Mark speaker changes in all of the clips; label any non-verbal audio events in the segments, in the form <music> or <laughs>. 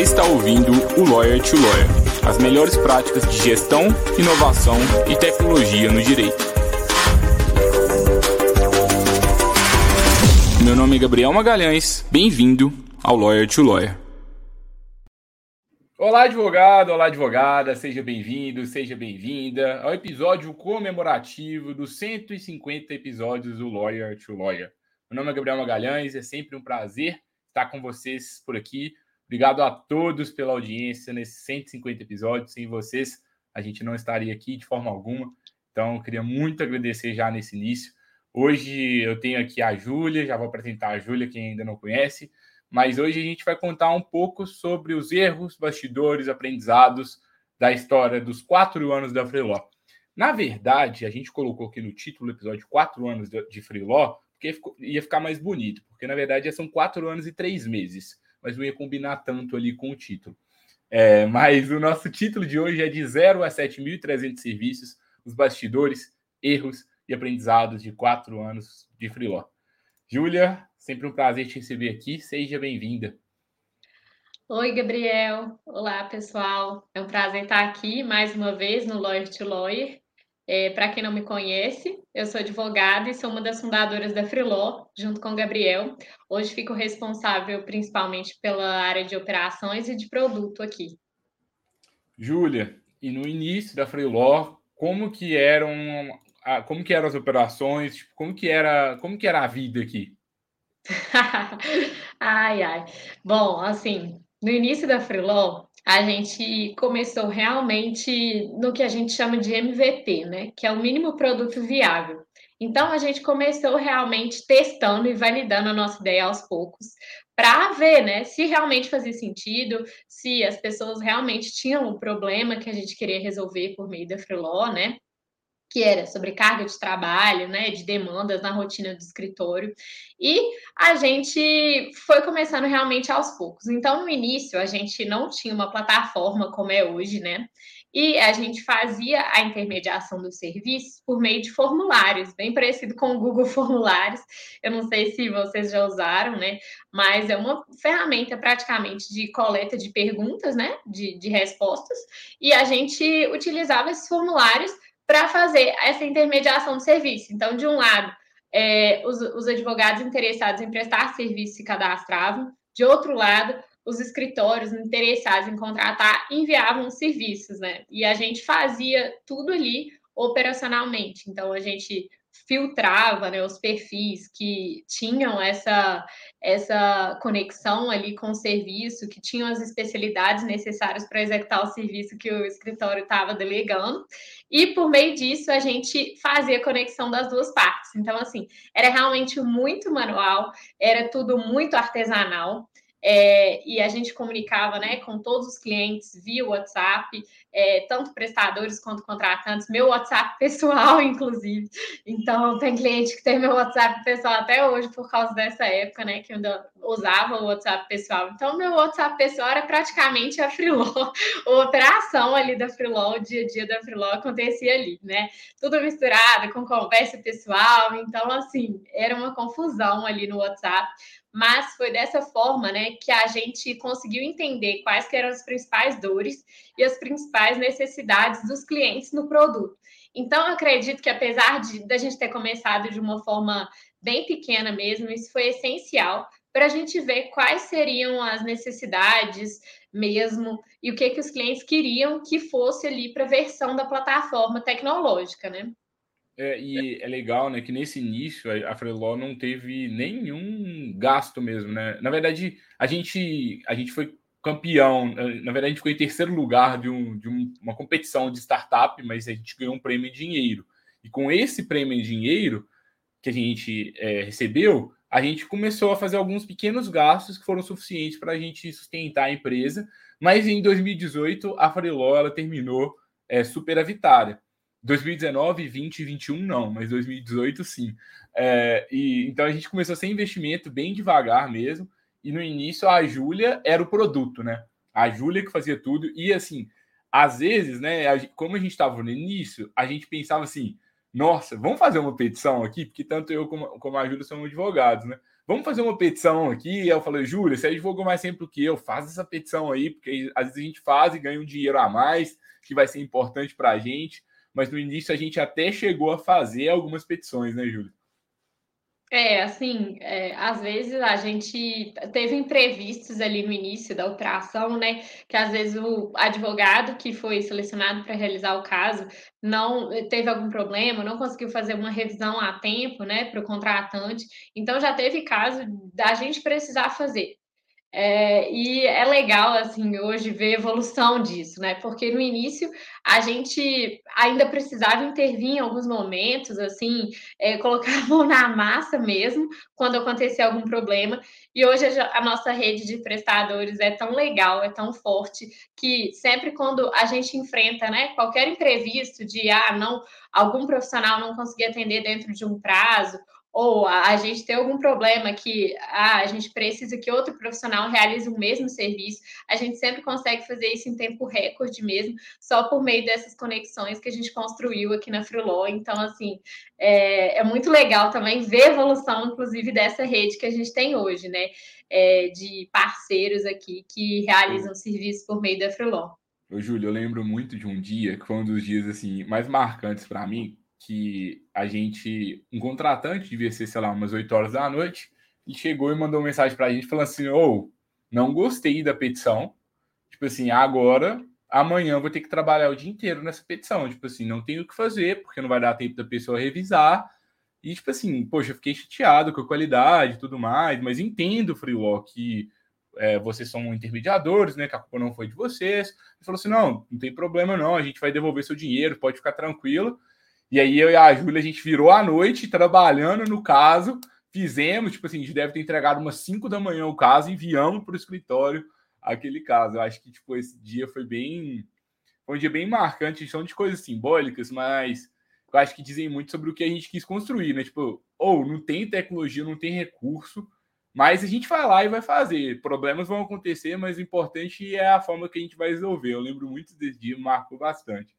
Speaker 1: Você está ouvindo o Lawyer to Lawyer, as melhores práticas de gestão, inovação e tecnologia no direito. Meu nome é Gabriel Magalhães, bem-vindo ao Lawyer to Lawyer.
Speaker 2: Olá, advogado, olá, advogada, seja bem-vindo, seja bem-vinda ao episódio comemorativo dos 150 episódios do Lawyer to Lawyer. Meu nome é Gabriel Magalhães, é sempre um prazer estar com vocês por aqui. Obrigado a todos pela audiência nesses 150 episódios. Sem vocês, a gente não estaria aqui de forma alguma. Então, eu queria muito agradecer já nesse início. Hoje eu tenho aqui a Júlia, já vou apresentar a Júlia, quem ainda não conhece. Mas hoje a gente vai contar um pouco sobre os erros, bastidores, aprendizados da história dos quatro anos da Freeló. Na verdade, a gente colocou aqui no título do episódio quatro anos de Freeló, porque ia ficar mais bonito, porque na verdade são quatro anos e três meses, mas não ia combinar tanto ali com o título. É, mas o nosso título de hoje é de 0 a 7.300 serviços, os bastidores, erros e aprendizados de quatro anos de Freeló. Júlia, sempre um prazer te receber aqui, seja bem-vinda.
Speaker 3: Oi, Gabriel. Olá, pessoal. É um prazer estar aqui mais uma vez no Lawyer to Lawyer. É, Para quem não me conhece, eu sou advogada e sou uma das fundadoras da Freeló, junto com o Gabriel. Hoje fico responsável principalmente pela área de operações e de produto aqui.
Speaker 2: Júlia, e no início da Freeló, como que eram, como que eram as operações, tipo, como que era, como que era a vida aqui? <laughs>
Speaker 3: ai, ai. Bom, assim, no início da Freeló, a gente começou realmente no que a gente chama de MVP, né? Que é o mínimo produto viável. Então a gente começou realmente testando e validando a nossa ideia aos poucos, para ver, né, se realmente fazia sentido, se as pessoas realmente tinham o problema que a gente queria resolver por meio da Freeló, né? Que era sobrecarga de trabalho, né, de demandas na rotina do escritório. E a gente foi começando realmente aos poucos. Então, no início, a gente não tinha uma plataforma como é hoje, né? E a gente fazia a intermediação dos serviços por meio de formulários, bem parecido com o Google <laughs> Formulários. Eu não sei se vocês já usaram, né? Mas é uma ferramenta praticamente de coleta de perguntas, né? De, de respostas. E a gente utilizava esses formulários para fazer essa intermediação do serviço. Então, de um lado, é, os, os advogados interessados em prestar serviço se cadastravam, de outro lado, os escritórios interessados em contratar enviavam serviços, né? E a gente fazia tudo ali operacionalmente. Então, a gente filtrava né, os perfis que tinham essa, essa conexão ali com o serviço, que tinham as especialidades necessárias para executar o serviço que o escritório estava delegando, e por meio disso a gente fazia a conexão das duas partes. Então, assim, era realmente muito manual, era tudo muito artesanal. É, e a gente comunicava né, com todos os clientes via WhatsApp, é, tanto prestadores quanto contratantes, meu WhatsApp <laughs> pessoal, inclusive. Então, tem cliente que tem meu WhatsApp pessoal até hoje por causa dessa época, né? Que eu ainda usava o WhatsApp pessoal. Então, meu WhatsApp pessoal era praticamente a Freeló, <laughs> a operação ali da Freeló, o dia a dia da Freeló acontecia ali, né? Tudo misturado com conversa pessoal. Então, assim, era uma confusão ali no WhatsApp mas foi dessa forma, né, que a gente conseguiu entender quais eram as principais dores e as principais necessidades dos clientes no produto. Então, acredito que apesar de da gente ter começado de uma forma bem pequena mesmo, isso foi essencial para a gente ver quais seriam as necessidades mesmo e o que que os clientes queriam que fosse ali para a versão da plataforma tecnológica, né?
Speaker 2: É, e é legal, né, que nesse início a Freeló não teve nenhum gasto mesmo, né? Na verdade, a gente, a gente foi campeão, na verdade a gente ficou em terceiro lugar de, um, de um, uma competição de startup, mas a gente ganhou um prêmio em dinheiro. E com esse prêmio em dinheiro que a gente é, recebeu, a gente começou a fazer alguns pequenos gastos que foram suficientes para a gente sustentar a empresa, mas em 2018 a Freeló ela terminou é, superavitária. 2019, 20 e 21 não, mas 2018 sim. É, e então a gente começou sem investimento bem devagar mesmo. E no início a Júlia era o produto, né? A Júlia que fazia tudo. E assim, às vezes, né, como a gente estava no início, a gente pensava assim: nossa, vamos fazer uma petição aqui, porque tanto eu como, como a Júlia somos advogados, né? vamos fazer uma petição aqui. Eu falei, Júlia, você advogou mais sempre do que eu, faz essa petição aí, porque às vezes a gente faz e ganha um dinheiro a mais, que vai ser importante para a gente. Mas no início a gente até chegou a fazer algumas petições, né, Júlia?
Speaker 3: É, assim, é, às vezes a gente teve imprevistos ali no início da operação, né? Que às vezes o advogado que foi selecionado para realizar o caso não teve algum problema, não conseguiu fazer uma revisão a tempo, né, para o contratante. Então já teve caso da gente precisar fazer. É, e é legal, assim, hoje ver a evolução disso, né? Porque no início a gente ainda precisava intervir em alguns momentos, assim, é, colocar a mão na massa mesmo, quando acontecer algum problema. E hoje a, nossa rede de prestadores é tão legal, é tão forte, que sempre quando a gente enfrenta, né, qualquer imprevisto de, ah, não, algum profissional não conseguir atender dentro de um prazo, ou a, gente tem algum problema que ah, a gente precisa que outro profissional realize o mesmo serviço, a gente sempre consegue fazer isso em tempo recorde mesmo, só por meio dessas conexões que a gente construiu aqui na Freeló. Então, assim, é, é, muito legal também ver a evolução, inclusive, dessa rede que a gente tem hoje, né? É, de parceiros aqui que realizam serviços por meio da Freeló.
Speaker 2: Ô, Júlio, eu lembro muito de um dia, que foi um dos dias assim mais marcantes para mim, que a gente, um contratante, devia ser, sei lá, umas 8 horas da noite, e chegou e mandou uma mensagem para a gente falando assim: ou oh, não gostei da petição, tipo assim, agora, amanhã vou ter que trabalhar o dia inteiro nessa petição, tipo assim, não tenho o que fazer, porque não vai dar tempo da pessoa revisar. E, tipo assim, poxa, fiquei chateado com a qualidade e tudo mais, mas entendo, Freewalk, que é, vocês são intermediadores, né? Que a culpa não foi de vocês. Ele falou assim: não, não tem problema, não, a gente vai devolver seu dinheiro, pode ficar tranquilo. E aí eu e a Júlia, a gente virou a noite trabalhando no caso, fizemos, tipo assim, a gente deve ter entregado umas 5 da manhã o caso, enviamos para o escritório aquele caso. Eu acho que, tipo, esse dia foi bem. Foi um dia bem marcante, são de coisas simbólicas, mas eu acho que dizem muito sobre o que a gente quis construir, né? Tipo, ou oh, não tem tecnologia, não tem recurso, mas a gente vai lá e vai fazer. Problemas vão acontecer, mas o importante é a forma que a gente vai resolver. Eu lembro muito desse dia, marcou bastante.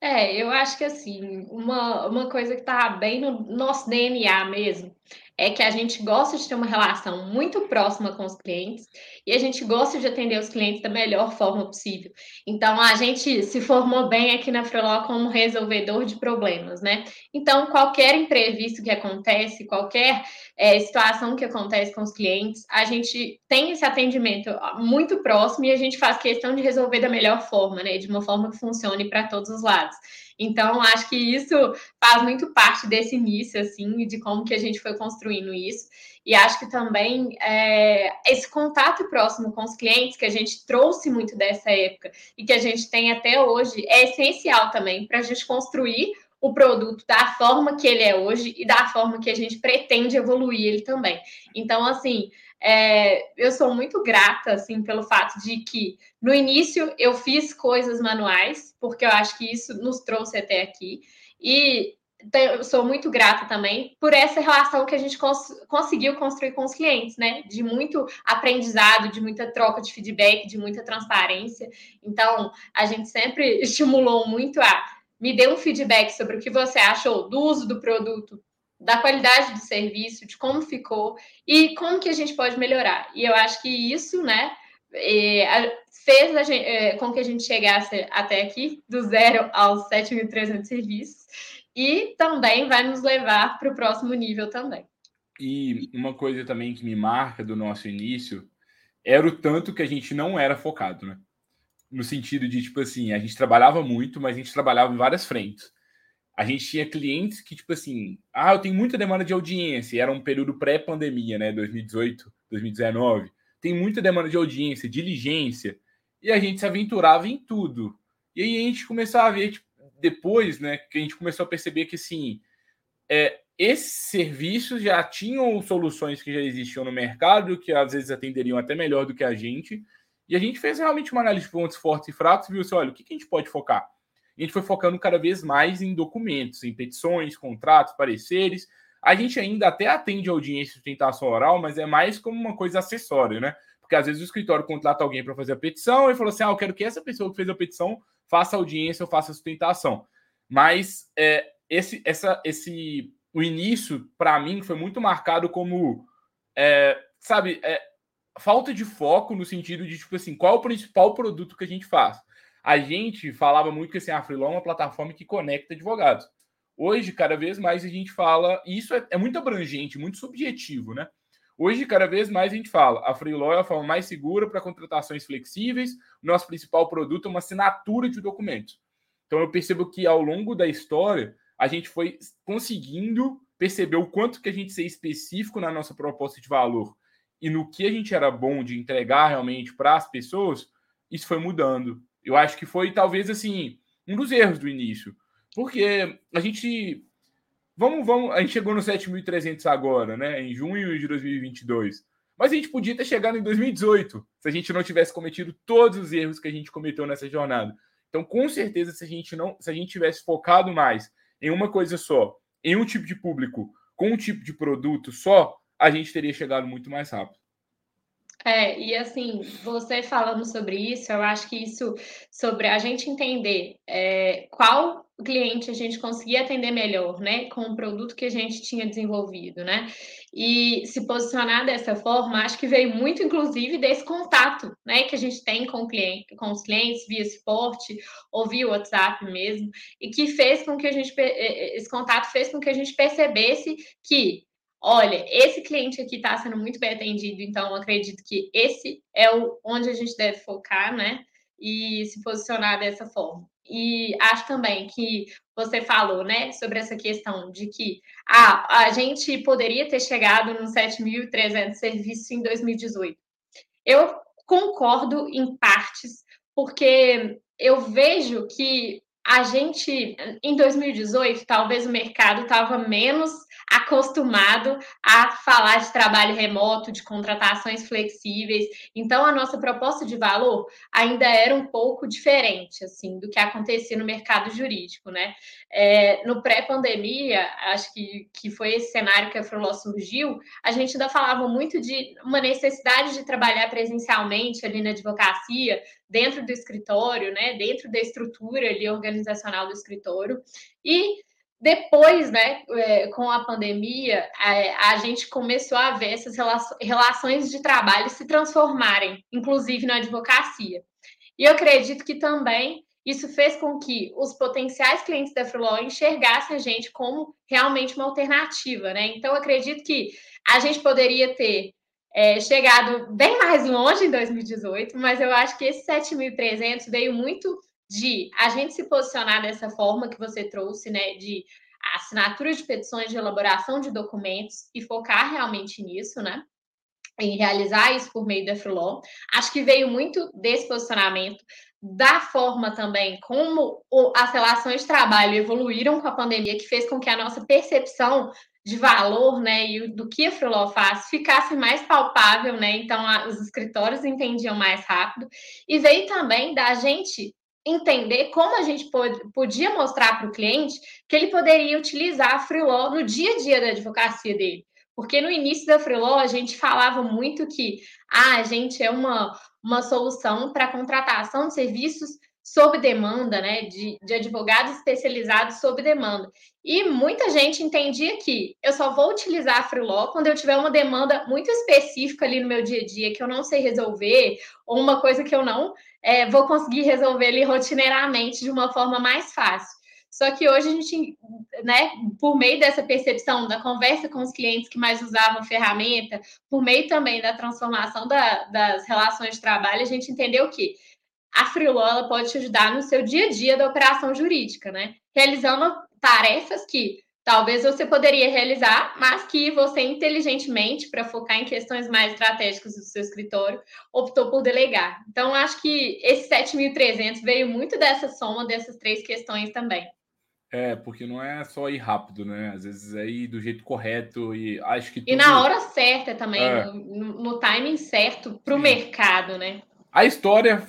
Speaker 3: É, eu acho que assim, uma, uma coisa que está bem no nosso DNA mesmo é que a gente gosta de ter uma relação muito próxima com os clientes e a gente gosta de atender os clientes da melhor forma possível. Então, a gente se formou bem aqui na Freeló como resolvedor de problemas, né? Então, qualquer imprevisto que acontece, qualquer é, situação que acontece com os clientes, a gente tem esse atendimento muito próximo e a gente faz questão de resolver da melhor forma, né? De uma forma que funcione para todos os lados. Então, acho que isso faz muito parte desse início, assim, de como que a gente foi construindo isso. E acho que também é, esse contato próximo com os clientes que a gente trouxe muito dessa época e que a gente tem até hoje é essencial também para a gente construir o produto da forma que ele é hoje e da forma que a gente pretende evoluir ele também. Então, assim, é, eu sou muito grata, assim, pelo fato de que no início eu fiz coisas manuais, porque eu acho que isso nos trouxe até aqui. E eu sou muito grata também por essa relação que a gente cons conseguiu construir com os clientes, né? De muito aprendizado, de muita troca de feedback, de muita transparência. Então, a gente sempre <laughs> estimulou muito a me dê um feedback sobre o que você achou do uso do produto, da qualidade do serviço, de como ficou e como que a gente pode melhorar. E eu acho que isso, né, é, fez gente, é, com que a gente chegasse até aqui, do zero aos 7.300 serviços, e também vai nos levar para o próximo nível também.
Speaker 2: E uma coisa também que me marca do nosso início era o tanto que a gente não era focado, né? No sentido de, tipo assim, a gente trabalhava muito, mas a gente trabalhava em várias frentes a gente tinha clientes que, tipo assim, ah, eu tenho muita demanda de audiência, era um período pré-pandemia, né, 2018, 2019. Tem muita demanda de audiência, diligência, e a gente se aventurava em tudo. E aí a gente começou a ver, tipo, depois, né, que a gente começou a perceber que, assim, é, esses serviços já tinham soluções que já existiam no mercado, que às vezes atenderiam até melhor do que a gente, e a gente fez realmente uma análise de pontos fortes e fracos e viu assim, olha, o que, a gente pode focar? a gente foi focando cada vez mais em documentos, em petições, contratos, pareceres. A gente ainda até atende audiência de sustentação oral, mas é mais como uma coisa acessória, né? Porque às vezes o escritório contrata alguém para fazer a petição e falou assim: ah, eu quero que essa pessoa que fez a petição faça audiência ou faça sustentação. Mas é, esse, essa, esse, o início, para mim, foi muito marcado como é, sabe, é, falta de foco no sentido de, tipo assim, qual é o principal produto que a gente faz? A gente falava muito que assim, a Freelon é uma plataforma que conecta advogados. Hoje, cada vez mais a gente fala, e isso é, é muito abrangente, muito subjetivo, né? Hoje, cada vez mais a gente fala, a Freeló é a forma mais segura para contratações flexíveis. Nosso principal produto é uma assinatura de documentos. Então, eu percebo que ao longo da história, a gente foi conseguindo perceber o quanto que a gente ser específico na nossa proposta de valor e no que a gente era bom de entregar realmente para as pessoas, isso foi mudando. Eu acho que foi talvez assim um dos erros do início, porque a gente Vamos, vamos, a gente chegou no 7.300 agora, né? Em junho de 2022. Mas a gente podia ter chegado em 2018 se a gente não tivesse cometido todos os erros que a gente cometeu nessa jornada. Então, com certeza, se a gente não, se a gente tivesse focado mais em uma coisa só, em um tipo de público, com um tipo de produto só, a gente teria chegado muito mais rápido.
Speaker 3: É, e assim, você falando sobre isso, eu acho que isso, sobre a gente entender é, qual cliente a gente conseguia atender melhor, né, com o produto que a gente tinha desenvolvido, né, e se posicionar dessa forma, acho que veio muito, inclusive, desse contato, né, que a gente tem com cliente, com os clientes via suporte ou via WhatsApp mesmo, e que fez com que a gente, esse contato fez com que a gente percebesse que olha, esse cliente aqui está sendo muito bem atendido, então acredito que esse é o onde a gente deve focar, né? E se posicionar dessa forma. E acho também que você falou, né, sobre essa questão de que ah, a gente poderia ter chegado nos 7.300 serviços em 2018. Eu concordo em partes, porque eu vejo que a gente, em 2018, talvez o mercado estava menos acostumado a falar de trabalho remoto, de contratações flexíveis. Então, a nossa proposta de valor ainda era um pouco diferente, assim, do que acontecia no mercado jurídico, né? É, no pré-pandemia, acho que, que foi esse cenário que a Froló surgiu, a gente ainda falava muito de uma necessidade de trabalhar presencialmente ali na advocacia, dentro do escritório, né? Dentro da estrutura ali organizacional do escritório. E depois, né, é, com a pandemia, a, gente começou a ver essas relações de trabalho se transformarem, inclusive na advocacia. E eu acredito que também isso fez com que os potenciais clientes da Freelaw enxergassem a gente como realmente uma alternativa, né? Então, acredito que a gente poderia ter é, chegado bem mais longe em 2018, mas eu acho que esse 7.300 veio muito de a gente se posicionar dessa forma que você trouxe, né, de assinatura de petições de elaboração de documentos e focar realmente nisso, né? Em realizar isso por meio da Freeló. Acho que veio muito desse posicionamento, da forma também como as relações de trabalho evoluíram com a pandemia, que fez com que a nossa percepção de valor, né, e do que a Freeló faz ficasse mais palpável, né? Então, a, os escritórios entendiam mais rápido. E veio também da gente entender como a gente podia mostrar para o cliente que ele poderia utilizar a Freeló no dia a dia da advocacia dele. Porque no início da Freeló a gente falava muito que ah, a gente é uma, uma solução para contratação de serviços sob demanda, né, de, de advogados especializados sob demanda. E muita gente entendia que eu só vou utilizar a Freeló quando eu tiver uma demanda muito específica ali no meu dia a dia que eu não sei resolver, ou uma coisa que eu não é, vou conseguir resolver ali rotineiramente de uma forma mais fácil. Só que hoje a gente, né, por meio dessa percepção da conversa com os clientes que mais usavam a ferramenta, por meio também da transformação da, das relações de trabalho, a gente entendeu que a Freeló pode te ajudar no seu dia a dia da operação jurídica, né? Realizando tarefas que talvez você poderia realizar, mas que você inteligentemente, para focar em questões mais estratégicas do seu escritório, optou por delegar. Então, acho que esse 7.300 veio muito dessa soma dessas três questões também.
Speaker 2: É, porque não é só ir rápido, né? Às vezes é ir do jeito correto e acho que. Tudo...
Speaker 3: E na hora certa também, é. no, no, timing certo para o mercado, né?
Speaker 2: A história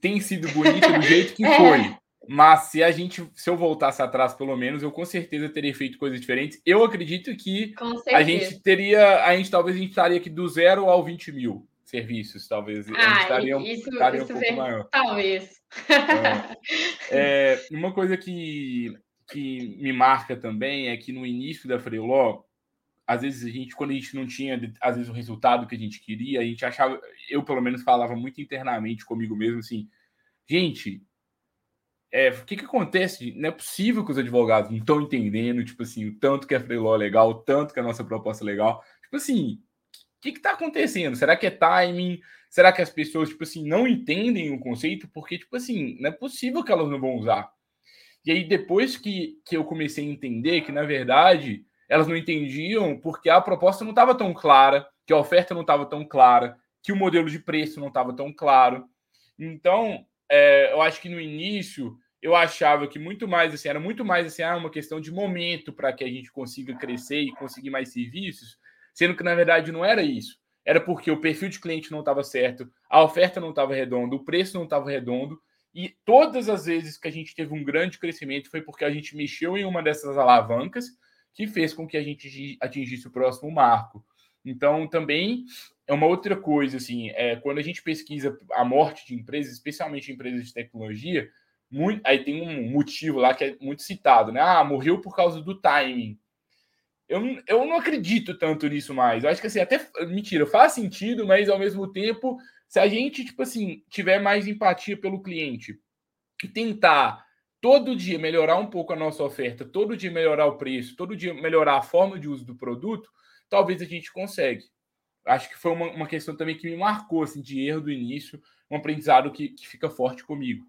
Speaker 2: tem sido bonita do jeito que <laughs> é. foi. Mas se a gente, se eu voltasse atrás, pelo menos, eu com certeza teria feito coisas diferentes. Eu acredito que a gente teria, a gente talvez a gente estaria aqui do zero ao 20 mil serviços, talvez.
Speaker 3: Ah, a gente estaria, isso, estaria isso um pouco maior. Talvez.
Speaker 2: É. é, uma coisa que, que me marca também é que no início da Freeló, às vezes a gente, quando a gente não tinha, às vezes, o resultado que a gente queria, a gente achava, eu pelo menos falava muito internamente comigo mesmo assim, gente, é, o que que acontece? Não é possível que os advogados não estão entendendo, tipo assim, o tanto que a Freeló é legal, o tanto que a nossa proposta é legal. Tipo assim, o que que tá acontecendo? Será que é timing? Será que as pessoas, tipo assim, não entendem o conceito? Porque, tipo assim, não é possível que elas não vão usar. E aí, depois que, que eu comecei a entender que, na verdade, elas não entendiam porque a proposta não estava tão clara, que a oferta não estava tão clara, que o modelo de preço não estava tão claro. Então, é, eu acho que no início eu achava que muito mais assim, era muito mais assim, ah, uma questão de momento para que a gente consiga crescer e conseguir mais serviços, sendo que na verdade não era isso. Era porque o perfil de cliente não estava certo, a oferta não estava redonda, o preço não estava redondo, e todas as vezes que a gente teve um grande crescimento foi porque a gente mexeu em uma dessas alavancas que fez com que a gente atingisse o próximo marco. Então, também é uma outra coisa, assim, é, quando a gente pesquisa a morte de empresas, especialmente empresas de tecnologia, muito, aí tem um motivo lá que é muito citado, né? Ah, morreu por causa do timing. Eu, eu não acredito tanto nisso mais. Eu acho que assim, até mentira, faz sentido, mas ao mesmo tempo, se a gente, tipo assim, tiver mais empatia pelo cliente e tentar todo dia melhorar um pouco a nossa oferta, todo dia melhorar o preço, todo dia melhorar a forma de uso do produto, talvez a gente consegue. Acho que foi uma, uma questão também que me marcou assim, de erro do início, um aprendizado que, que fica forte comigo.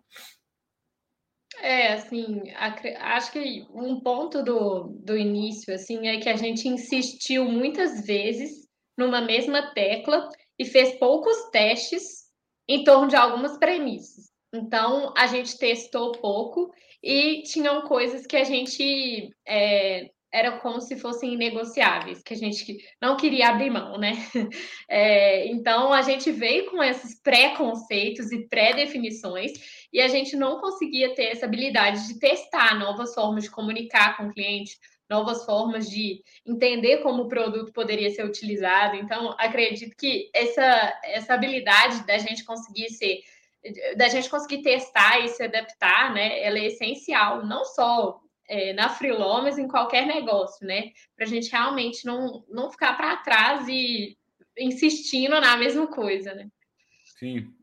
Speaker 3: É, assim, acho que um ponto do, do início, assim, é que a gente insistiu muitas vezes numa mesma tecla e fez poucos testes em torno de algumas premissas. Então, a gente testou pouco e tinham coisas que a gente é, era como se fossem negociáveis, que a gente não queria abrir mão, né? <laughs> É, então a gente veio com esses pré-conceitos e pré-definições e a gente não conseguia ter essa habilidade de testar novas formas de comunicar com o cliente, novas formas de entender como o produto poderia ser utilizado. Então, acredito que essa, essa habilidade da gente conseguir ser da gente conseguir testar e se adaptar, né, ela é essencial, não só é, na freelance, mas em qualquer negócio, né? Para a gente realmente não, não ficar para trás e insistindo na mesma coisa, né?
Speaker 2: Sim.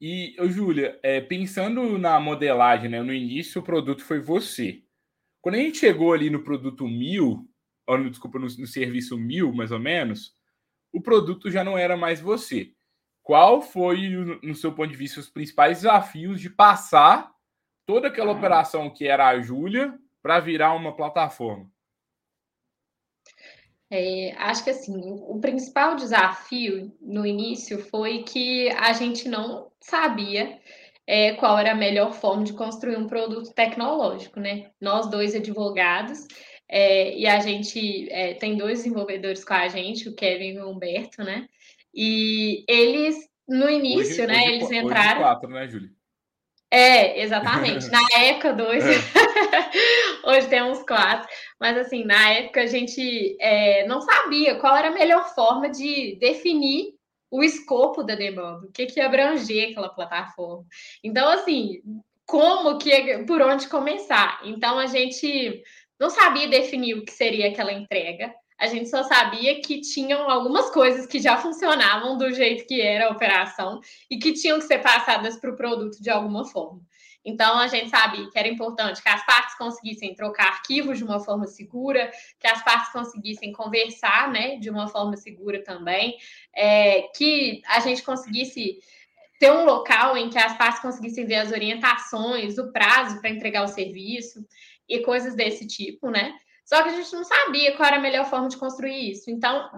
Speaker 2: E, ô, Júlia, é, pensando na modelagem, né? No início o produto foi você. Quando a gente chegou ali no produto mil, ou no, desculpa, no, no serviço mil, mais ou menos, o produto já não era mais você. Qual foi, no seu ponto de vista, os principais desafios de passar toda aquela operação que era a Júlia para virar uma plataforma?
Speaker 3: É, acho que assim, o principal desafio no início foi que a gente não sabia é, qual era a melhor forma de construir um produto tecnológico, né? Nós dois advogados, é, e a gente é, tem dois desenvolvedores com a gente, o Kevin e o Humberto, né? E eles, no início, hoje, né, hoje, eles entraram. Hoje
Speaker 2: quatro, né, Júlia?
Speaker 3: É, exatamente. <laughs> Na época, dois. É. <laughs> Hoje temos quatro. Mas, assim, na época a gente é, não sabia qual era a melhor forma de definir o escopo da demanda, o que, que ia abranger aquela plataforma. Então, assim, como que, por onde começar? Então, a gente não sabia definir o que seria aquela entrega. A gente só sabia que tinham algumas coisas que já funcionavam do jeito que era a operação e que tinham que ser passadas para o produto de alguma forma. Então, a gente sabia que era importante que as partes conseguissem trocar arquivos de uma forma segura, que as partes conseguissem conversar né, de uma forma segura também, é, que a gente conseguisse ter um local em que as partes conseguissem ver as orientações, o prazo para entregar o serviço e coisas desse tipo, né? Só que a gente não sabia qual era a melhor forma de construir isso. Então,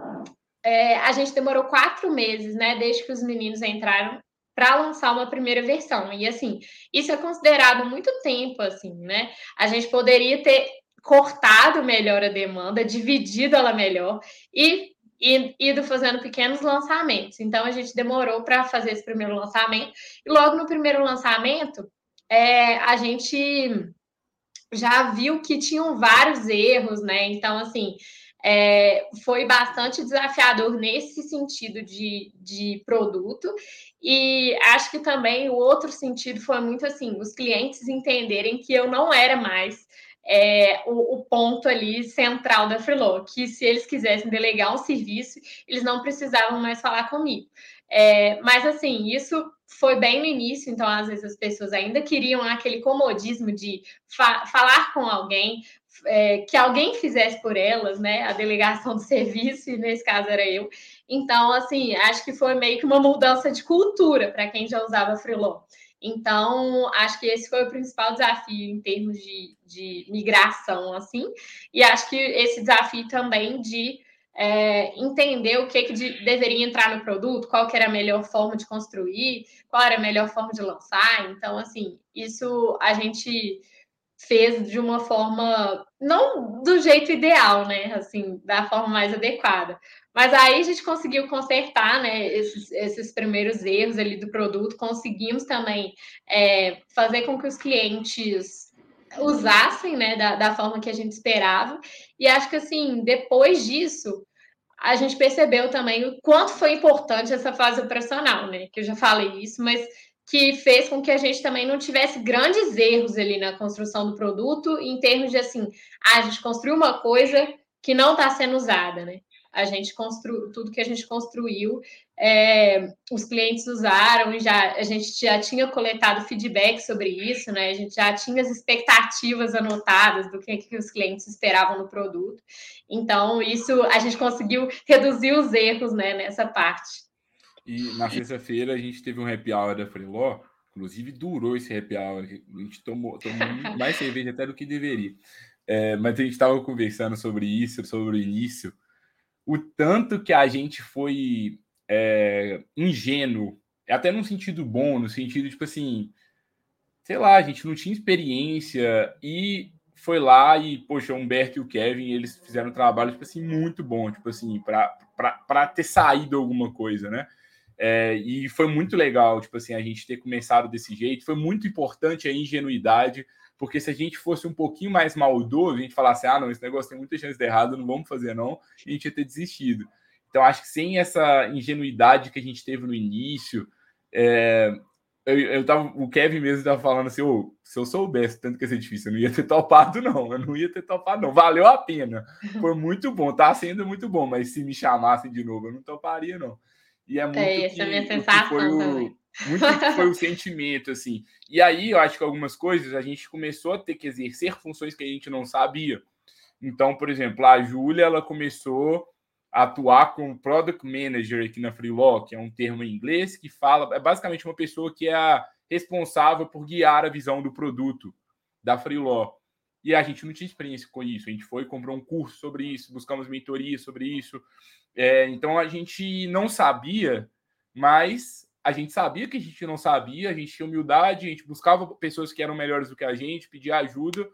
Speaker 3: é, a gente demorou quatro meses, né, desde que os meninos entraram para lançar uma primeira versão. E assim, isso é considerado muito tempo, assim, né? A gente poderia ter cortado melhor a demanda, dividido ela melhor e ido fazendo pequenos lançamentos. Então a gente demorou para fazer esse primeiro lançamento. E logo no primeiro lançamento, é, a gente já viu que tinham vários erros, né? Então, assim, é, foi bastante desafiador nesse sentido de, de produto. E acho que também o outro sentido foi muito assim: os clientes entenderem que eu não era mais é, o, o, ponto ali central da Freeló, que se eles quisessem delegar um serviço, eles não precisavam mais falar comigo. É, mas assim, isso foi bem no início, então às vezes as pessoas ainda queriam aquele comodismo de fa falar com alguém, é, que alguém fizesse por elas, né? A delegação do <laughs> serviço, e nesse caso era eu. Então, assim, acho que foi meio que uma mudança de cultura para quem já usava Freeló. Então, acho que esse foi o principal desafio em termos de, de migração, assim, e acho que esse desafio também de é, entender o que, que de, deveria entrar no produto, qual que era a melhor forma de construir, qual era a melhor forma de lançar. Então, assim, isso a gente fez de uma forma não do jeito ideal, né? Assim, da forma mais adequada. Mas aí a gente conseguiu consertar, né? Esses, esses primeiros erros ali do produto, conseguimos também é, fazer com que os clientes usassem, né? Da, da forma que a gente esperava. E acho que assim, depois disso, a gente percebeu também o quanto foi importante essa fase operacional, né? Que eu já falei isso, mas que fez com que a gente também não tivesse grandes erros ali na construção do produto, em termos de assim, ah, a gente construiu uma coisa que não está sendo usada, né? A gente construiu tudo que a gente construiu, é, os clientes usaram e já a gente já tinha coletado feedback sobre isso, né? A gente já tinha as expectativas anotadas do que, que os clientes esperavam no produto. Então, isso a gente conseguiu reduzir os erros né, nessa parte.
Speaker 2: E na sexta-feira a gente teve um happy hour da Freeló, inclusive durou esse happy hour, a gente tomou, tomou <laughs> mais cerveja até do que deveria. É, mas a gente estava conversando sobre isso, sobre o início, o tanto que a gente foi é, ingênuo, até num sentido bom, no sentido, tipo assim, sei lá, a gente não tinha experiência e foi lá e, poxa, o Humberto e o Kevin, eles fizeram um trabalho, tipo assim, muito bom, tipo assim, para ter saído alguma coisa, né? É, e foi muito legal, tipo assim, a gente ter começado desse jeito. Foi muito importante a ingenuidade, porque se a gente fosse um pouquinho mais maldoso, a gente falasse, ah, não, esse negócio tem muita chance de errado, não vamos fazer não, a gente ia ter desistido. Então, acho que sem essa ingenuidade que a gente teve no início, é, eu, eu tava, o Kevin mesmo estava falando assim, oh, se eu soubesse tanto que ia ser difícil, eu não ia ter <laughs> topado, não. Eu não ia ter topado, não. Valeu a pena. Foi muito bom, tá sendo muito bom, mas se me chamassem de novo, eu não toparia, não. E é muito. É, essa
Speaker 3: que, é a minha sensação o, também.
Speaker 2: Muito foi o sentimento, assim. E aí eu acho que algumas coisas a gente começou a ter que exercer funções que a gente não sabia. Então, por exemplo, a Júlia ela começou a atuar como product manager aqui na Freeló, que é um termo em inglês que fala, é basicamente uma pessoa que é a responsável por guiar a visão do produto da Freeló. E a gente não tinha experiência com isso. A gente foi, comprou um curso sobre isso, buscamos mentoria sobre isso. É, então a gente não sabia, mas a gente sabia que a gente não sabia, a gente tinha humildade, a gente buscava pessoas que eram melhores do que a gente, pedia ajuda,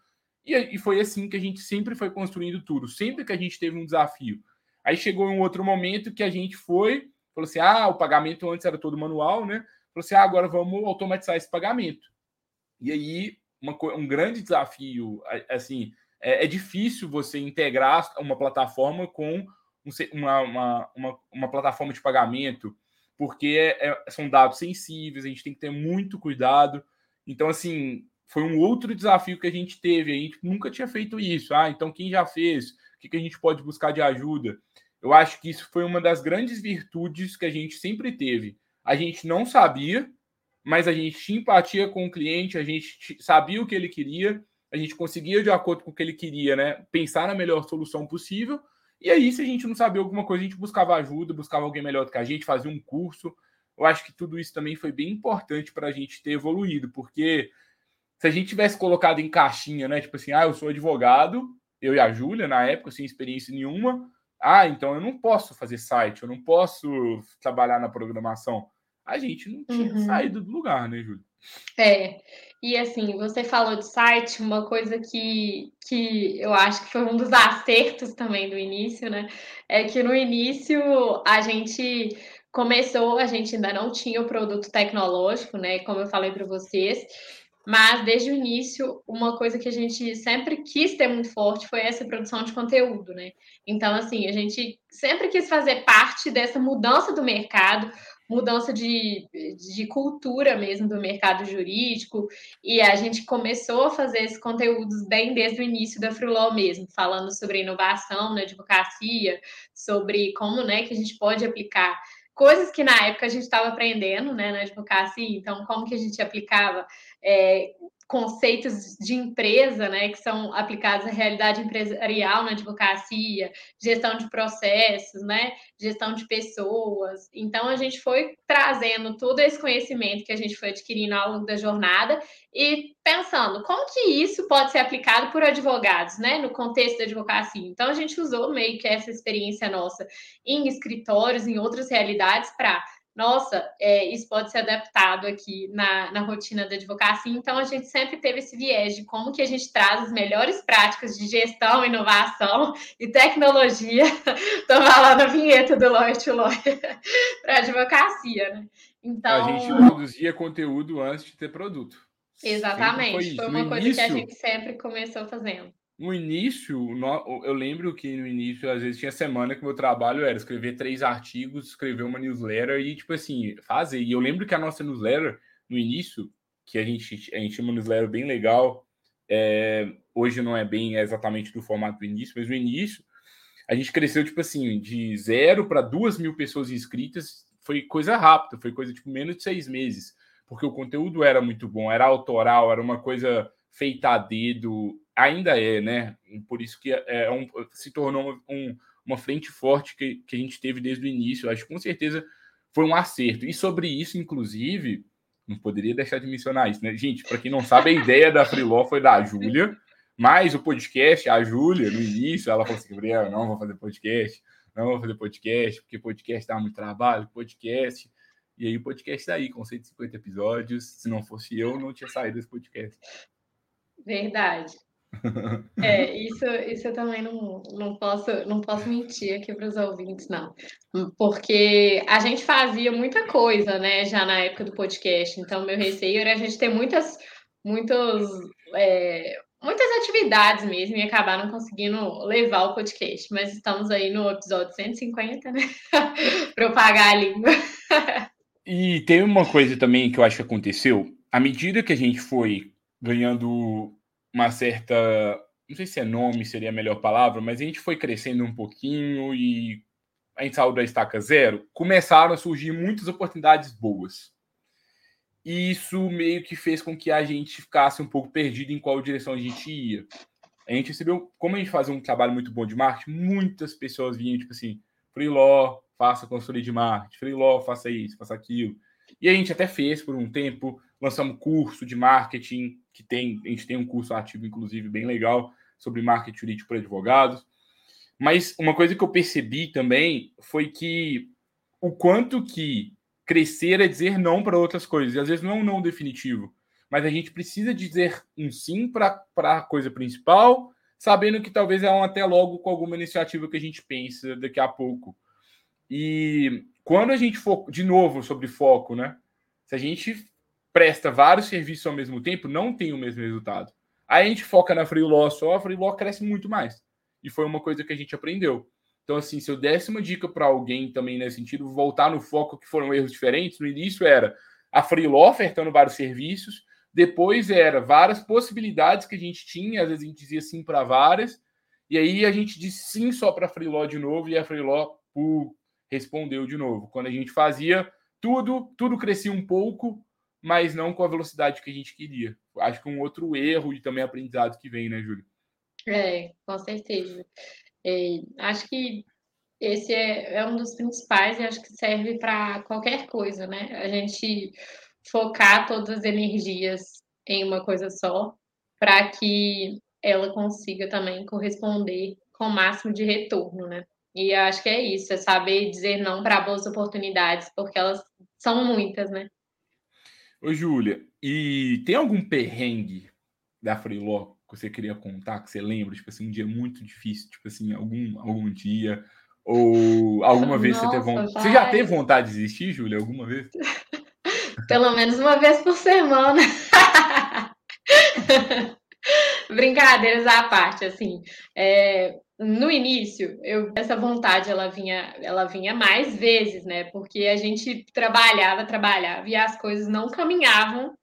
Speaker 2: e, e foi assim que a gente sempre foi construindo tudo, sempre que a gente teve um desafio. Aí chegou um outro momento que a gente foi, falou assim: ah, o pagamento antes era todo manual, né? Falou assim: ah, agora vamos automatizar esse pagamento. E aí, uma, um grande desafio, assim, é, é difícil você integrar uma plataforma com uma, uma, uma, uma plataforma de pagamento, porque é, é, são dados sensíveis, a gente tem que ter muito cuidado. Então, assim, foi um outro desafio que a gente teve. A gente nunca tinha feito isso. Ah, então quem já fez? O que, que a gente pode buscar de ajuda? Eu acho que isso foi uma das grandes virtudes que a gente sempre teve. A gente não sabia, mas a gente tinha empatia com o cliente, a gente sabia o que ele queria, a gente conseguia, de acordo com o que ele queria, né, pensar na melhor solução possível e aí, se a gente não sabia alguma coisa, a gente buscava ajuda, buscava alguém melhor do que a gente, fazia um curso. Eu acho que tudo isso também foi bem importante para a gente ter evoluído, porque se a gente tivesse colocado em caixinha, né? Tipo assim, ah, eu sou advogado, eu e a Júlia, na época, sem experiência nenhuma. Ah, então eu não posso fazer site, eu não posso trabalhar na programação. A gente não tinha uhum. saído do lugar, né, Júlia?
Speaker 3: É, e assim, você falou de site, uma coisa que, que eu acho que foi um dos <laughs> acertos também do início, né? É que no início a gente começou, a gente ainda não tinha o produto tecnológico, né? Como eu falei para vocês, mas desde o início, uma coisa que a gente sempre quis ter muito forte foi essa produção de conteúdo, né? Então, assim, a gente sempre quis fazer parte dessa mudança do mercado, mudança de, de cultura mesmo do mercado jurídico, e a gente começou a fazer esses conteúdos bem desde o início da Freelaw mesmo, falando sobre inovação na advocacia, sobre como né, que a gente pode aplicar coisas que na época a gente estava aprendendo né, na advocacia, então como que a gente aplicava é, conceitos de empresa, né, que são aplicados à realidade empresarial na advocacia, gestão de processos, né, gestão de pessoas. Então a gente foi trazendo todo esse conhecimento que a gente foi adquirindo ao longo da jornada e pensando como que isso pode ser aplicado por advogados, né, no contexto da advocacia. Então a gente usou meio que essa experiência nossa em escritórios, em outras realidades para nossa, é, isso pode ser adaptado aqui na, na rotina da advocacia. Então, a gente sempre teve esse viés de como que a gente traz as melhores práticas de gestão, inovação e tecnologia. <laughs> Estou falando a vinheta do Lawyer to Lawyer para a advocacia, né?
Speaker 2: Então... A gente produzia conteúdo antes de ter produto.
Speaker 3: Exatamente. Foi, foi, uma no coisa início... que a gente sempre começou fazendo
Speaker 2: no início, eu lembro que no início, às vezes, tinha semana que meu trabalho era escrever três artigos, escrever uma newsletter e, tipo assim, fazer. E eu lembro que a nossa newsletter, no início, que a gente, a gente tinha uma newsletter bem legal, é, hoje não é bem exatamente do formato do início, mas no início, a gente cresceu, tipo assim, de zero para duas mil pessoas inscritas, foi coisa rápida, foi coisa, tipo, menos de seis meses, porque o conteúdo era muito bom, era autoral, era uma coisa feita a dedo, ainda é, né? Por isso que é, é um, se tornou um, uma frente forte que, que a gente teve desde o início. Acho que com certeza foi um acerto. E sobre isso, inclusive, não poderia deixar de mencionar isso, né? Gente, para quem não sabe, a ideia da Freeló foi da Júlia, mas o podcast, a Júlia, no início, ela falou assim: Gabriel, não vou fazer podcast, não vou fazer podcast, porque podcast dá muito trabalho, podcast. E aí o podcast está aí, com 150 episódios. Se não fosse eu, não tinha saído desse podcast.
Speaker 3: Verdade. É, isso, isso eu também não, não, posso, não posso mentir aqui para os ouvintes, não. Porque a gente fazia muita coisa, né, já na época do podcast. Então, meu receio era a gente ter muitas, muitos, é, muitas atividades mesmo e acabar não conseguindo levar o podcast. Mas estamos aí no episódio 150, né? <laughs> Propagar a língua.
Speaker 2: e tem uma coisa também que eu acho que aconteceu. À medida que a gente foi ganhando uma certa. Não sei se é nome, seria a melhor palavra, mas a gente foi crescendo um pouquinho e a gente saiu da estaca zero. Começaram a surgir muitas oportunidades boas. E isso meio que fez com que a gente ficasse um pouco perdido em qual direção a gente ia. A gente recebeu, como a gente fazia um trabalho muito bom de marketing, muitas pessoas vinham, tipo assim, Freeló, faça consultoria de marketing, Freeló, faça isso, faça aquilo. E a gente até fez por um tempo, lançamos curso de marketing, que tem, a gente tem um curso ativo, inclusive, bem legal, sobre marketing jurídico para advogados. Mas uma coisa que eu percebi também foi que o quanto que crescer é dizer não para outras coisas. E às vezes não é um não definitivo, mas a gente precisa dizer um sim para a coisa principal, sabendo que talvez é um até logo com alguma iniciativa que a gente pensa daqui a pouco. E quando a gente for, de novo, sobre foco, né? Se a gente presta vários serviços ao mesmo tempo, não tem o mesmo resultado. Aí a gente foca na Freeló só, a Freeló cresce muito mais. E foi uma coisa que a gente aprendeu. Então, assim, se eu desse uma dica para alguém também nesse sentido, voltar no foco que foram erros diferentes, no início era a Freeló ofertando vários serviços, depois era várias possibilidades que a gente tinha, às vezes a gente dizia sim para várias, e aí a gente disse sim só para a Freeló de novo, e a Freeló respondeu de novo. Quando a gente fazia tudo, tudo crescia um pouco, mas não com a velocidade que a gente queria. Acho que um outro erro e também aprendizado que vem, né, Júlio?
Speaker 3: É, com certeza. É, acho que esse é, é um dos principais e acho que serve para qualquer coisa, né? A gente focar todas as energias em uma coisa só, para que ela consiga também corresponder com o máximo de retorno, né? E acho que é isso, é saber dizer não para boas oportunidades, porque elas são muitas, né?
Speaker 2: Ô, Júlia, e tem algum perrengue da Freeló que você queria contar, que você lembra? Tipo assim, um dia muito difícil, tipo assim, algum, algum dia. Ou alguma vez Nossa, você teve vontade. Você já teve vontade de desistir, Júlia, alguma vez? <laughs>
Speaker 3: Pelo menos uma vez por semana. <laughs> Brincadeiras à parte, assim. É, no início, eu, essa vontade ela vinha, ela vinha mais vezes, né? Porque a gente trabalhava, trabalhava e as coisas não caminhavam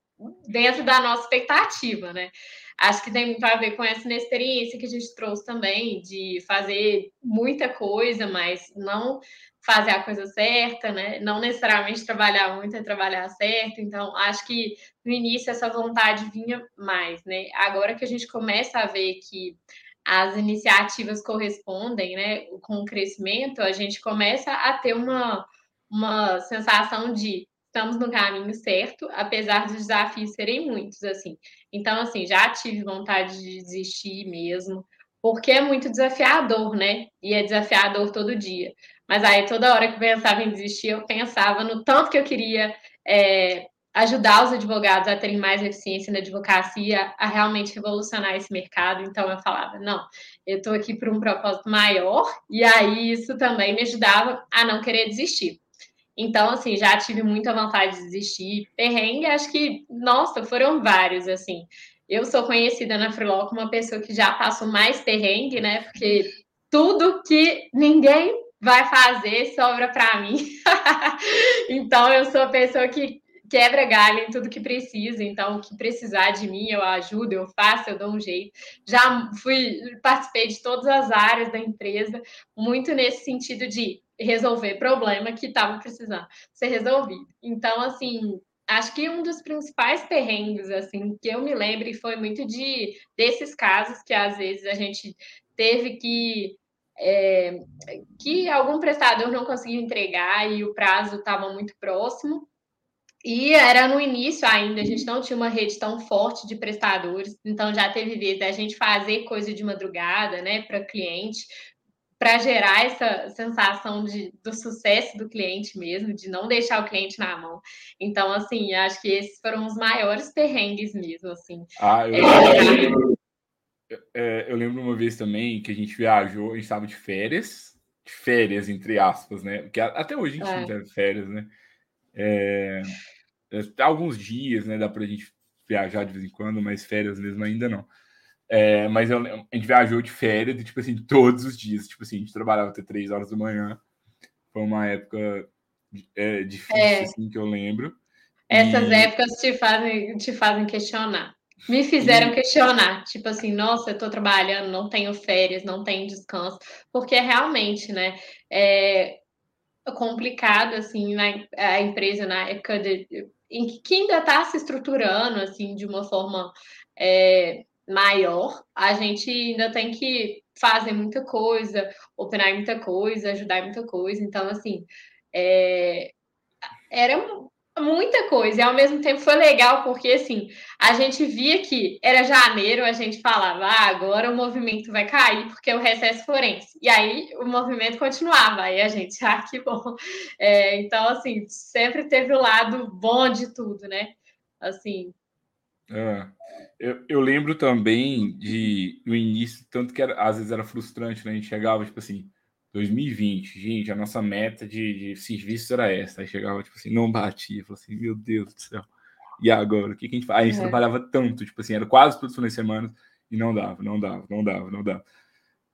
Speaker 3: dentro da nossa expectativa, né? Acho que tem muito a ver com essa experiência que a gente trouxe também de fazer muita coisa, mas não fazer a coisa certa, né? Não necessariamente trabalhar muito é trabalhar certo. Então, acho que no início essa vontade vinha mais, né? Agora que a gente começa a ver que as iniciativas correspondem, né, com o crescimento, a gente começa a ter uma, uma sensação de estamos no caminho certo, apesar dos desafios serem muitos, assim. Então, assim, já tive vontade de desistir mesmo, porque é muito desafiador, né? E é desafiador todo dia. Mas aí, toda hora que eu pensava em desistir, eu pensava no tanto que eu queria é, ajudar os advogados a terem mais eficiência na advocacia, a realmente revolucionar esse mercado. Então, eu falava, não, eu estou aqui por um propósito maior, e aí isso também me ajudava a não querer desistir. Então, assim, já tive muita vontade de desistir. Perrengue, acho que, nossa, foram vários, assim. Eu sou conhecida na Freeló como uma pessoa que já passou mais perrengue, né? Porque tudo que ninguém vai fazer sobra para mim. <laughs> então, eu sou a pessoa que quebra galho em tudo que precisa. Então, o que precisar de mim, eu ajudo, eu faço, eu dou um jeito. Já fui, participei de todas as áreas da empresa, muito nesse sentido de resolver problema que estava precisando ser resolvido. Então, assim, acho que um dos principais perrengues, assim, que eu me lembro foi muito de desses casos que às vezes a gente teve que é, que algum prestador não conseguiu entregar e o prazo estava muito próximo. E era no início ainda, a gente não tinha uma rede tão forte de prestadores, então já teve vezes a gente fazer coisa de madrugada, né, para cliente, para gerar essa sensação de, do sucesso do cliente mesmo, de não deixar o cliente na mão. Então, assim, acho que esses foram os maiores perrengues mesmo, assim.
Speaker 2: Ah, eu, é... é, eu lembro uma vez também que a gente viajou, a gente estava de férias, de férias, entre aspas, né? Porque até hoje a gente é. não tem férias, né? É, é, alguns dias, né? Dá para a gente viajar de vez em quando, mas férias mesmo ainda não. É, mas eu, a gente viajou de férias, tipo assim, todos os dias. Tipo assim, a gente trabalhava até três horas da manhã. Foi uma época é, difícil, é. assim, que eu lembro.
Speaker 3: Essas e... épocas te fazem, te fazem questionar. Me fizeram questionar, tipo assim, nossa, eu tô trabalhando, não tenho férias, não tenho descanso, porque realmente, né, é complicado, assim, na, a empresa na época de, em que ainda está se estruturando, assim, de uma forma é, maior, a gente ainda tem que fazer muita coisa, opinar muita coisa, ajudar muita coisa. Então, assim, é, era muita coisa. E ao mesmo tempo foi legal, porque assim, a gente via que era janeiro, a gente falava, ah, agora o movimento vai cair, porque é o recesso forense. E aí o movimento continuava, aí a gente, <laughs> ah, que bom. É, então, assim, sempre teve o lado bom de tudo, né? Assim.
Speaker 2: É. Eu, eu, lembro também de no início, tanto que era, às vezes era frustrante, né? A gente chegava, tipo assim, 2020, gente, a nossa meta de, de serviço era essa. Aí chegava, tipo assim, não batia, falava assim, meu Deus do céu. E agora? O que, que a gente faz? Aí a gente é. trabalhava tanto, tipo assim, era quase todas as semanas e não dava, não dava, não dava, não dava.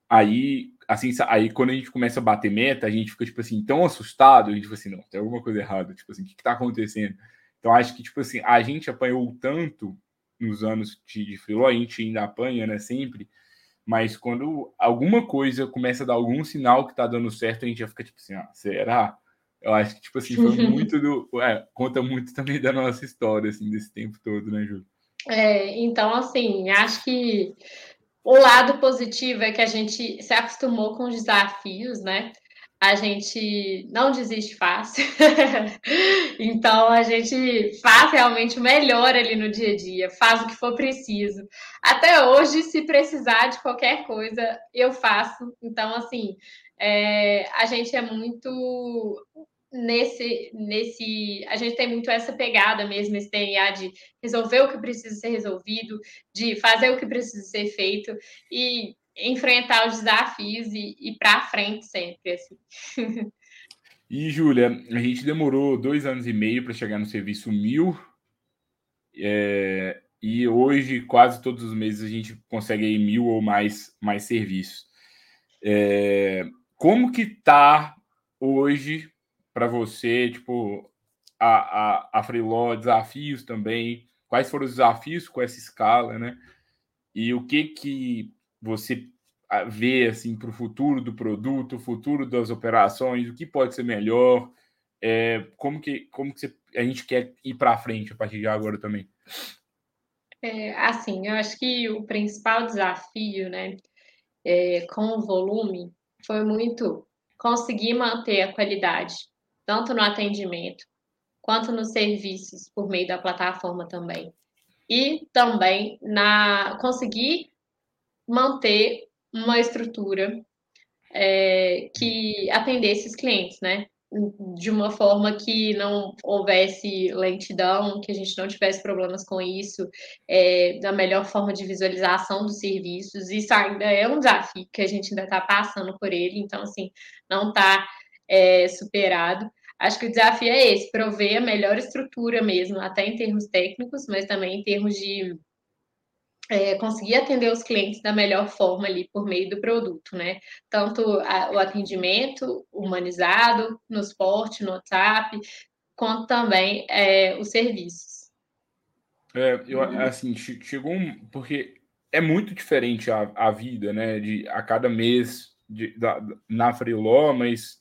Speaker 2: Aí, assim, aí quando a gente começa a bater meta, a gente fica, tipo assim, tão assustado, a gente fica assim, não, tem alguma coisa errada, tipo assim, o que, que tá acontecendo? Então, acho que, tipo assim, a gente apanhou tanto nos anos de, de a gente ainda apanha, né, sempre, mas quando alguma coisa começa a dar algum sinal que tá dando certo, a gente já fica tipo assim, ah, será? Eu acho que, tipo assim, foi <laughs> muito do. É, conta muito também da nossa história, assim, desse tempo todo, né, Júlio?
Speaker 3: É, então, assim, acho que o lado positivo é que a gente se acostumou com os desafios, né? a gente não desiste fácil. <laughs> então a gente faz realmente o melhor ali no dia a dia, faz o que for preciso. Até hoje, se precisar de qualquer coisa, eu faço. Então, assim, é, a gente é muito nesse nesse a gente tem muito essa pegada mesmo esse DNA de resolver o que precisa ser resolvido de fazer o que precisa ser feito e enfrentar os desafios e ir para frente sempre. Assim. <laughs>
Speaker 2: E, Júlia, a gente demorou dois anos e meio para chegar no serviço mil. É, e hoje, quase todos os meses, a gente consegue aí mil ou mais, mais serviços. É, como que tá hoje para você, tipo, a, a, a Freeló, desafios também, quais foram os desafios com essa escala, né? E o que que você vê assim para o futuro do produto, futuro das operações, o que pode ser melhor, é, como que como que você, a gente quer ir para frente a partir de agora também?
Speaker 3: É, assim, eu acho que o principal desafio, né, é, com o volume, foi muito conseguir manter a qualidade, tanto no atendimento quanto nos serviços por meio da plataforma também. E também na conseguir manter uma estrutura é, que atendesse os clientes, né? De uma forma que não houvesse lentidão, que a gente não tivesse problemas com isso, é, da melhor forma de visualização dos serviços. Isso ainda é um desafio que a gente ainda está passando por ele, então, assim, não está é, superado. Acho que o desafio é esse, prover a melhor estrutura mesmo, até em termos técnicos, mas também em termos de é, conseguir atender os clientes da melhor forma ali por meio do produto, né? Tanto a, o atendimento humanizado no suporte, no WhatsApp, quanto também é, os serviços.
Speaker 2: É, eu, assim, chegou um. Porque é muito diferente a, a vida, né? De, a cada mês de, da, na Freeló, mas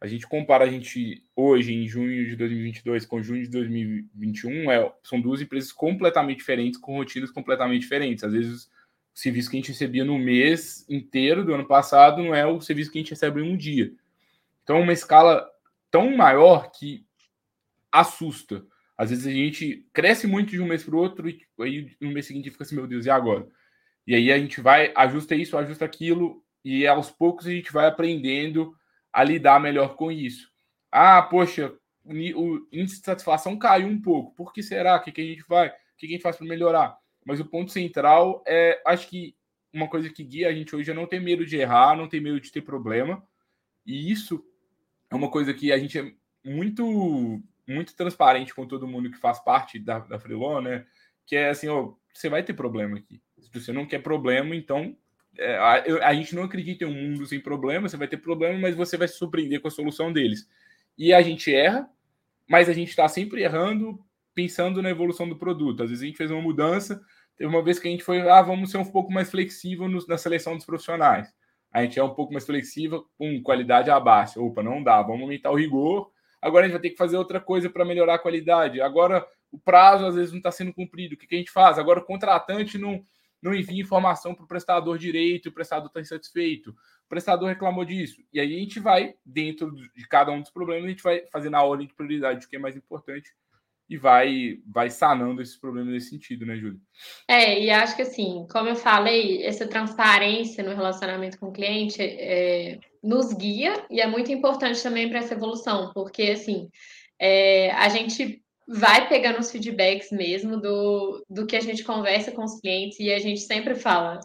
Speaker 2: a gente compara a gente hoje, em junho de 2022, com junho de 2021, é, são duas empresas completamente diferentes, com rotinas completamente diferentes. Às vezes, o serviço que a gente recebia no mês inteiro do ano passado não é o serviço que a gente recebe em um dia. Então, uma escala tão maior que assusta. Às vezes a gente cresce muito de um mês para o outro e aí no mês seguinte fica assim, meu Deus, e agora? E aí a gente vai, ajusta isso, ajusta aquilo, e aos poucos a gente vai aprendendo a lidar melhor com isso. Ah, poxa, o índice de satisfação caiu um pouco. Por que será? O que, que a gente vai? O que, que a gente faz para melhorar? Mas o ponto central é, acho que uma coisa que guia a gente hoje é não ter medo de errar, não ter medo de ter problema. E isso é uma coisa que a gente é muito muito transparente com todo mundo que faz parte da, da Freelon, né? Que é assim, ó, você vai ter problema aqui. Se você não quer problema, então é, a, a, gente não acredita em um mundo sem problema, você vai ter problema, mas você vai se surpreender com a solução deles. E a gente erra, mas a gente está sempre errando, pensando na evolução do produto. Às vezes a gente fez uma mudança, teve uma vez que a gente foi, ah, vamos ser um pouco mais flexível no, na seleção dos profissionais. A gente é um pouco mais flexível com qualidade abaixo. Opa, não dá, vamos aumentar o rigor. Agora a gente vai ter que fazer outra coisa para melhorar a qualidade. Agora o prazo às vezes não está sendo cumprido. O que, que a gente faz? Agora o contratante não não envia informação para o prestador direito, o prestador está insatisfeito, o prestador reclamou disso. E aí a gente vai, dentro de cada um dos problemas, a gente vai fazendo a ordem de prioridade, o que é mais importante, e vai, vai sanando esses problemas nesse sentido, né, Júlia?
Speaker 3: É, e acho que assim, como eu falei, essa transparência no relacionamento com o cliente é, nos guia e é muito importante também para essa evolução, porque assim, é, a gente vai pegando os feedbacks mesmo do, do que a gente conversa com os clientes e a gente sempre fala.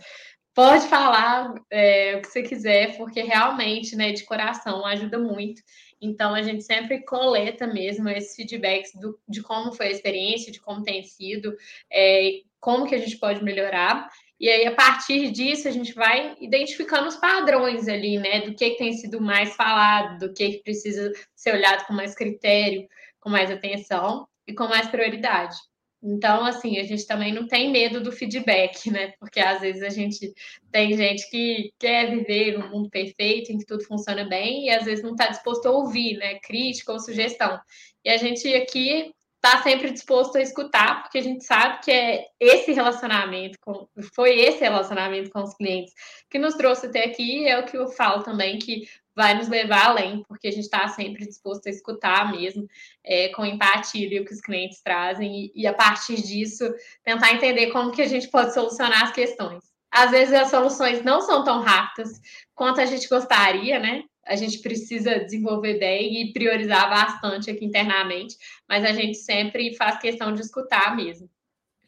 Speaker 3: Pode falar é, o que você quiser, porque realmente, né, de coração, ajuda muito. Então, a gente sempre coleta mesmo esses feedbacks do, de como foi a experiência, de como tem sido, é, como que a gente pode melhorar. E aí, a partir disso, a gente vai identificando os padrões ali, né? Do que, que tem sido mais falado, do que, que precisa ser olhado com mais critério, com mais atenção e com mais prioridade. Então, assim, a gente também não tem medo do feedback, né? Porque às vezes a gente tem gente que quer viver num mundo perfeito, em que tudo funciona bem, e às vezes não está disposto a ouvir, né? Crítica ou sugestão. E a gente aqui está sempre disposto a escutar, porque a gente sabe que é esse relacionamento, com, foi esse relacionamento com os clientes que nos trouxe até aqui, é o que eu falo também, que vai nos levar além, porque a gente está sempre disposto a escutar mesmo, é, com empatia o que os clientes trazem, e, e, a partir disso tentar entender como que a gente pode solucionar as questões. Às vezes as soluções não são tão rápidas quanto a gente gostaria, né? A gente precisa desenvolver bem e priorizar bastante aqui internamente, mas a gente sempre faz questão de escutar mesmo.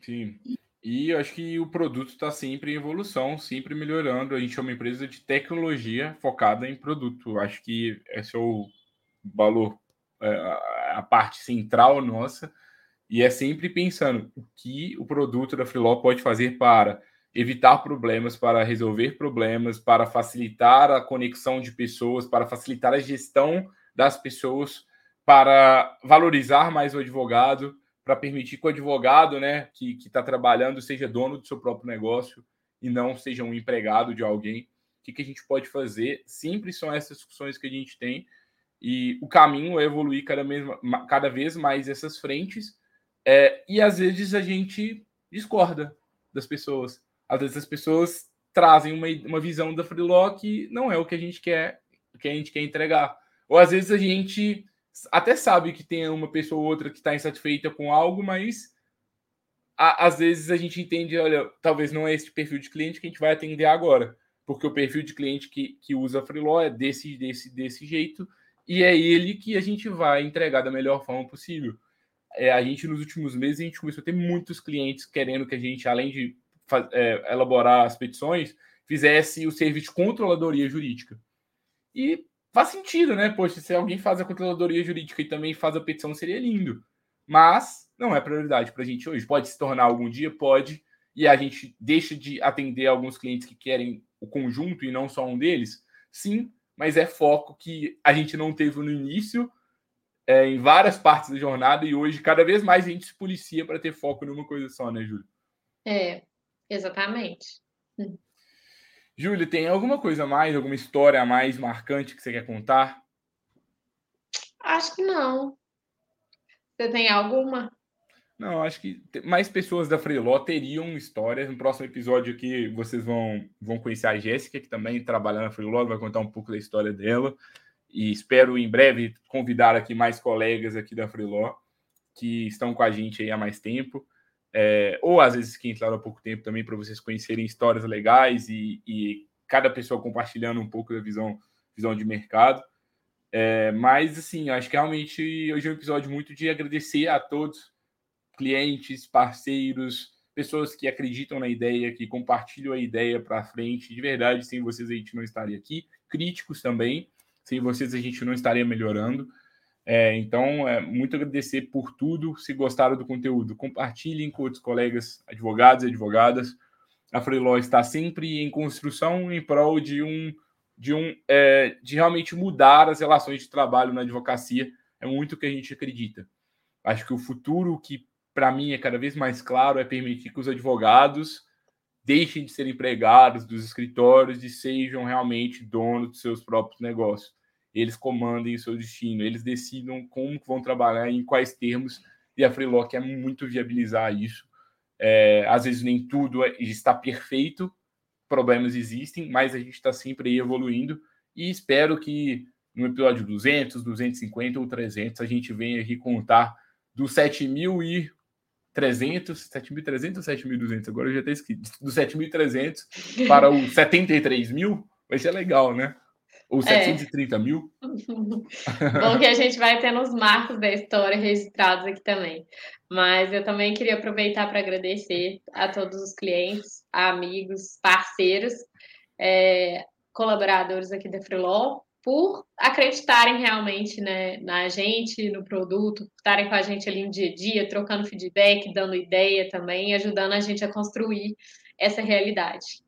Speaker 2: Sim. E eu acho que o produto está sempre em evolução, sempre melhorando. A gente é uma empresa de tecnologia focada em produto. Acho que esse é o valor, é, a parte central nossa. E é sempre pensando o que o produto da Freeló pode fazer para evitar problemas, para resolver problemas, para facilitar a conexão de pessoas, para facilitar a gestão das pessoas, para valorizar mais o advogado, para permitir que o advogado, né, que está trabalhando, seja dono do seu próprio negócio e não seja um empregado de alguém. O que, que a gente pode fazer? Sempre são essas discussões que a gente tem e o caminho é evoluir cada, mesma, cada vez mais essas frentes. É, e às vezes a gente discorda das pessoas. Às vezes as pessoas trazem uma, uma visão da Freeló que não é o que a gente quer, que a gente quer entregar. Ou às vezes a gente até sabe que tem uma pessoa ou outra que está insatisfeita com algo, mas a, às vezes a gente entende, olha, talvez não é esse perfil de cliente que a gente vai atender agora, porque o perfil de cliente que, que usa Freeló é desse, desse, desse jeito, e é ele que a gente vai entregar da melhor forma possível. É, a gente, nos últimos meses, a gente começou a ter muitos clientes querendo que a gente, além de é, elaborar as petições, fizesse o serviço de controladoria jurídica. E faz sentido, né? Poxa, se alguém faz a controladoria jurídica e também faz a petição, seria lindo. Mas não é prioridade para a gente hoje. Pode se tornar algum dia? Pode. E a gente deixa de atender alguns clientes que querem o conjunto e não só um deles? Sim, mas é foco que a gente não teve no início, é, em várias partes da jornada, e hoje cada vez mais a gente se policia para ter foco numa coisa só, né, Júlio?
Speaker 3: É, exatamente.
Speaker 2: Júlio, tem alguma coisa a mais, alguma história a mais marcante que você quer contar?
Speaker 3: Acho que não. Você tem alguma?
Speaker 2: Não, acho que mais pessoas da Freeló teriam histórias. No próximo episódio aqui, vocês vão, vão conhecer a Jéssica, que também trabalha na Freeló, vai contar um pouco da história dela. E espero em breve convidar aqui mais colegas aqui da Freeló, que estão com a gente aí há mais tempo é, ou às vezes que entraram há pouco tempo também, para vocês conhecerem histórias legais e, e, cada pessoa compartilhando um pouco da visão, visão de mercado. É, mas, assim, acho que realmente hoje é um episódio muito de agradecer a todos, clientes, parceiros, pessoas que acreditam na ideia, que compartilham a ideia para frente. De verdade, sem vocês a gente não estaria aqui. Críticos também, sem vocês a gente não estaria melhorando. É, então, é, muito agradecer por tudo. Se gostaram do conteúdo, compartilhem com outros colegas advogados e advogadas. A Freeló está sempre em construção em prol de um de um é, de realmente mudar as relações de trabalho na advocacia. É muito o que a gente acredita. Acho que o futuro que para mim é cada vez mais claro é permitir que os advogados deixem de ser empregados dos escritórios e sejam realmente donos dos seus próprios negócios eles comandem o seu destino, eles decidam como vão trabalhar, em quais termos, e a Freelock é muito viabilizar isso. É, às vezes nem tudo é, está perfeito, problemas existem, mas a gente está sempre aí evoluindo e espero que no episódio 200, 250 ou 300 a gente venha aqui contar dos 7.300, 7.300 ou 7.200? Agora eu já até escrito. Dos 7.300 para os 73 mil, vai ser legal, né? Ou 730 é. mil? <laughs>
Speaker 3: Bom que a gente vai tendo os marcos da história registrados aqui também. Mas eu também queria aproveitar para agradecer a todos os clientes, amigos, parceiros, é, colaboradores aqui da Freeló, por acreditarem realmente né, na gente, no produto, estarem com a gente ali no dia a dia, trocando feedback, dando ideia também, ajudando a gente a construir essa realidade.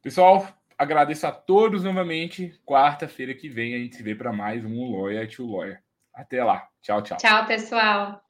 Speaker 2: Pessoal, agradeço a todos novamente. Quarta-feira que vem a gente se vê para mais um to Lawyer. Até lá. Tchau, tchau.
Speaker 3: Tchau, pessoal.